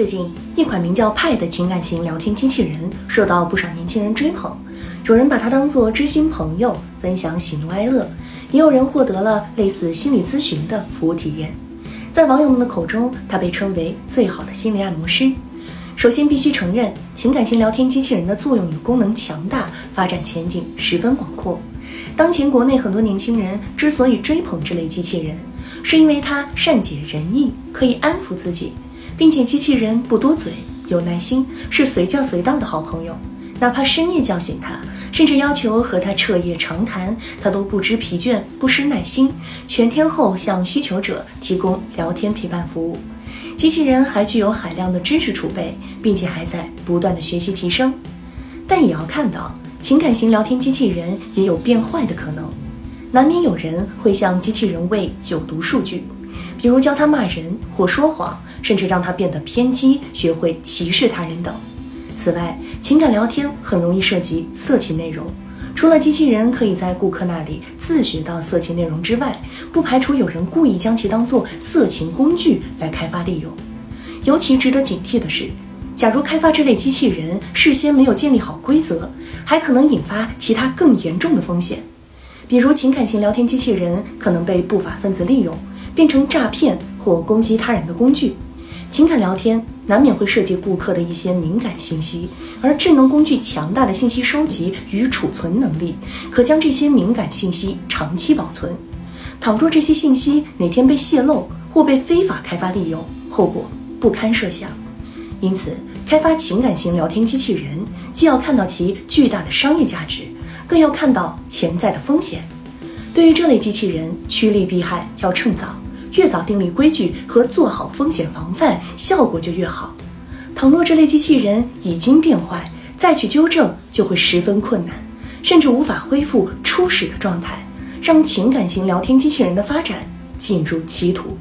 最近，一款名叫派的情感型聊天机器人受到不少年轻人追捧，有人把它当做知心朋友，分享喜怒哀乐，也有人获得了类似心理咨询的服务体验。在网友们的口中，它被称为最好的心理按摩师。首先，必须承认，情感型聊天机器人的作用与功能强大，发展前景十分广阔。当前国内很多年轻人之所以追捧这类机器人，是因为它善解人意，可以安抚自己。并且机器人不多嘴，有耐心，是随叫随到的好朋友。哪怕深夜叫醒他，甚至要求和他彻夜长谈，他都不知疲倦，不失耐心，全天候向需求者提供聊天陪伴服务。机器人还具有海量的知识储备，并且还在不断的学习提升。但也要看到，情感型聊天机器人也有变坏的可能，难免有人会向机器人喂有毒数据。比如教他骂人或说谎，甚至让他变得偏激，学会歧视他人等。此外，情感聊天很容易涉及色情内容。除了机器人可以在顾客那里自学到色情内容之外，不排除有人故意将其当作色情工具来开发利用。尤其值得警惕的是，假如开发这类机器人事先没有建立好规则，还可能引发其他更严重的风险。比如，情感型聊天机器人可能被不法分子利用。变成诈骗或攻击他人的工具，情感聊天难免会涉及顾客的一些敏感信息，而智能工具强大的信息收集与储存能力，可将这些敏感信息长期保存。倘若这些信息哪天被泄露或被非法开发利用，后果不堪设想。因此，开发情感型聊天机器人，既要看到其巨大的商业价值，更要看到潜在的风险。对于这类机器人，趋利避害要趁早，越早订立规矩和做好风险防范，效果就越好。倘若这类机器人已经变坏，再去纠正就会十分困难，甚至无法恢复初始的状态，让情感型聊天机器人的发展进入歧途。